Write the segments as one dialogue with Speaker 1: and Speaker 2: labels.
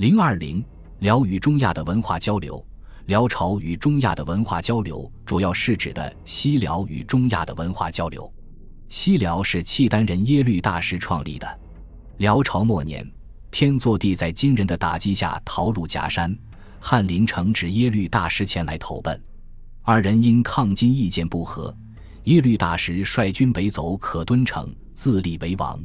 Speaker 1: 零二零，辽与中亚的文化交流。辽朝与中亚的文化交流，主要是指的西辽与中亚的文化交流。西辽是契丹人耶律大石创立的。辽朝末年，天祚帝在金人的打击下逃入夹山，翰林承旨耶律大石前来投奔。二人因抗金意见不合，耶律大石率军北走可敦城，自立为王。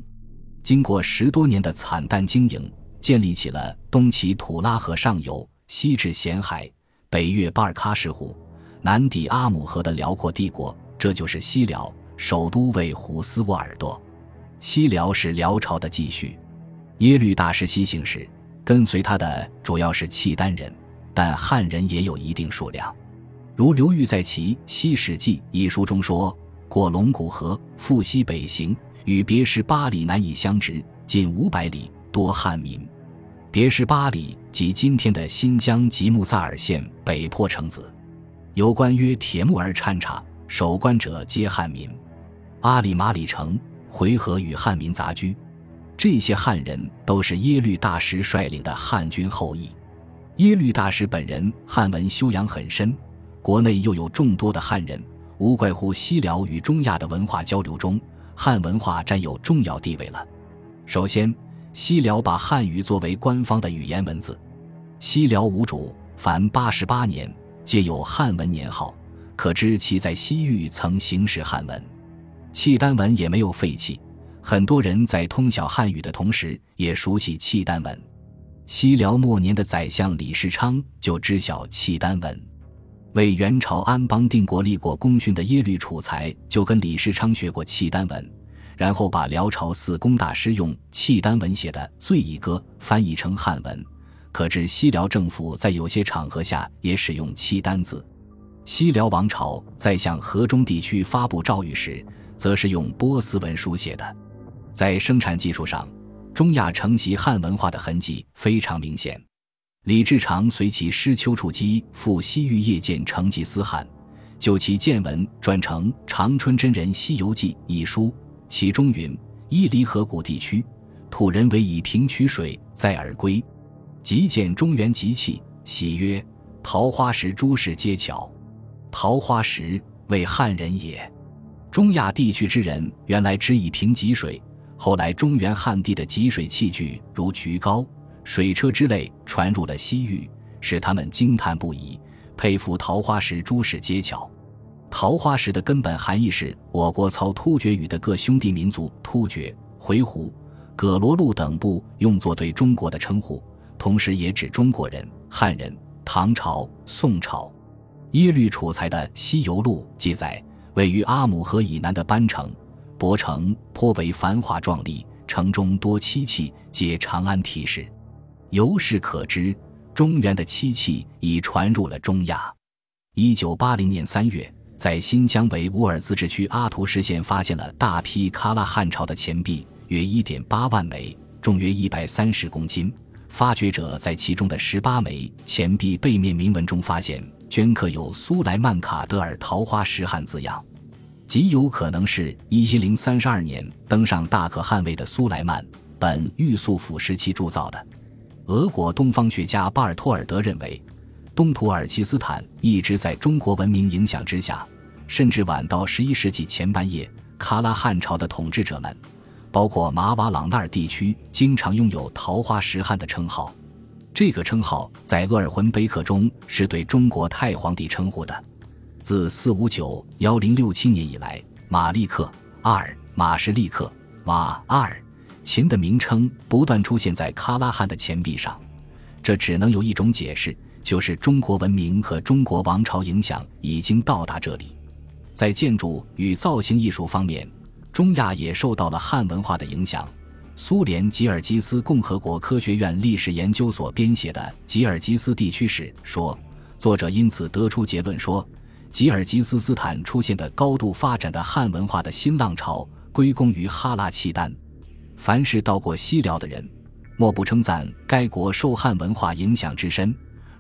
Speaker 1: 经过十多年的惨淡经营，建立起了东起土拉河上游，西至咸海。北越巴尔喀什湖，南抵阿姆河的辽阔帝国，这就是西辽。首都为虎斯沃尔多。西辽是辽朝的继续。耶律大石西行时，跟随他的主要是契丹人，但汉人也有一定数量。如刘裕在其《西史记》一书中说：“过龙骨河，复西北行，与别时八里难以相值，近五百里，多汉民。”别什巴里即今天的新疆吉木萨尔县北坡城子，有关约铁木儿勘察，守关者皆汉民。阿里马里城回纥与汉民杂居，这些汉人都是耶律大石率领的汉军后裔。耶律大石本人汉文修养很深，国内又有众多的汉人，无怪乎西辽与中亚的文化交流中，汉文化占有重要地位了。首先。西辽把汉语作为官方的语言文字，西辽五主凡八十八年皆有汉文年号，可知其在西域曾行使汉文。契丹文也没有废弃，很多人在通晓汉语的同时，也熟悉契丹文。西辽末年的宰相李世昌就知晓契丹文，为元朝安邦定国立过功勋的耶律楚材就跟李世昌学过契丹文。然后把辽朝四公大师用契丹文写的《醉意歌》翻译成汉文，可知西辽政府在有些场合下也使用契丹字。西辽王朝在向河中地区发布诏谕时，则是用波斯文书写的。在生产技术上，中亚承袭汉文化的痕迹非常明显。李志长随其师丘处机赴西域谒见成吉思汗，就其见闻转成《长春真人西游记》一书。其中云：伊犁河谷地区，土人为以平取水，在而归。即见中原集气，喜曰：“桃花石诸事皆巧。”桃花石为汉人也。中亚地区之人原来只以平汲水，后来中原汉地的汲水器具如渠高、水车之类传入了西域，使他们惊叹不已，佩服桃花石诸事皆巧。桃花石的根本含义是我国操突厥语的各兄弟民族突厥、回鹘、葛罗路等部用作对中国的称呼，同时也指中国人、汉人。唐朝、宋朝，耶律楚材的《西游录》记载，位于阿姆河以南的班城，博城颇为繁华壮丽，城中多漆器，皆长安题式。由是可知，中原的漆器已传入了中亚。一九八零年三月。在新疆维吾尔自治区阿图什县发现了大批喀拉汉朝的钱币，约一点八万枚，重约一百三十公斤。发掘者在其中的十八枚钱币背面铭文中发现镌刻有“苏莱曼卡德尔桃花石汉”字样，极有可能是一零三十二年登上大可汗位的苏莱曼本玉素甫时期铸造的。俄国东方学家巴尔托尔德认为。东土尔其斯坦一直在中国文明影响之下，甚至晚到十一世纪前半叶，喀拉汉朝的统治者们，包括马瓦朗纳尔地区，经常拥有“桃花石汉”的称号。这个称号在鄂尔浑碑刻中是对中国太皇帝称呼的。自四五九幺零六七年以来，马利克、阿尔、马什利克、瓦阿尔、秦的名称不断出现在喀拉汉的钱币上，这只能有一种解释。就是中国文明和中国王朝影响已经到达这里，在建筑与造型艺术方面，中亚也受到了汉文化的影响。苏联吉尔吉斯共和国科学院历史研究所编写的《吉尔吉斯地区史》说，作者因此得出结论说，吉尔吉斯斯坦出现的高度发展的汉文化的新浪潮归功于哈拉契丹。凡是到过西辽的人，莫不称赞该国受汉文化影响之深。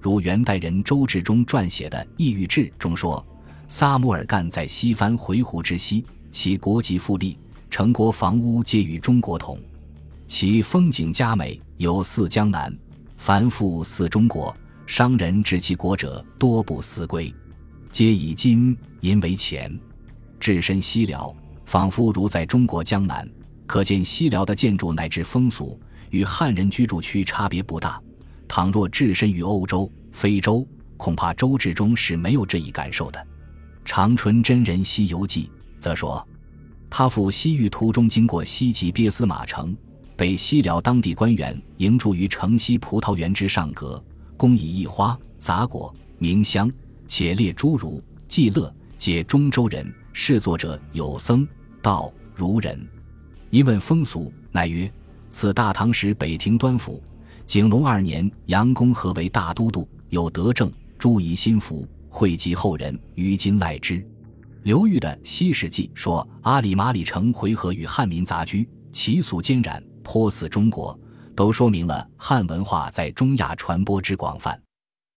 Speaker 1: 如元代人周志忠撰写的《异域志》中说：“撒木尔干在西番回鹘之西，其国籍富丽，城国房屋皆与中国同，其风景佳美，有似江南。凡复似中国，商人至其国者多不思归，皆以金银为钱。置身西辽，仿佛如在中国江南。可见西辽的建筑乃至风俗与汉人居住区差别不大。倘若置身于欧洲、非洲，恐怕周志中是没有这一感受的。长春真人西游记则说，他赴西域途中经过西吉别斯马城，被西辽当地官员迎住于城西葡萄园之上阁，供以异花、杂果、茗香，且列诸儒、祭乐，皆中州人。侍作者有僧、道、儒人。一问风俗，乃曰：“此大唐时北庭端府，景隆二年，杨公和为大都督，有德政，诸夷心服，惠及后人，于今赖之。”刘裕的《西史记》说：“阿里马里城回纥与汉民杂居，其俗兼染，颇似中国。”都说明了汉文化在中亚传播之广泛。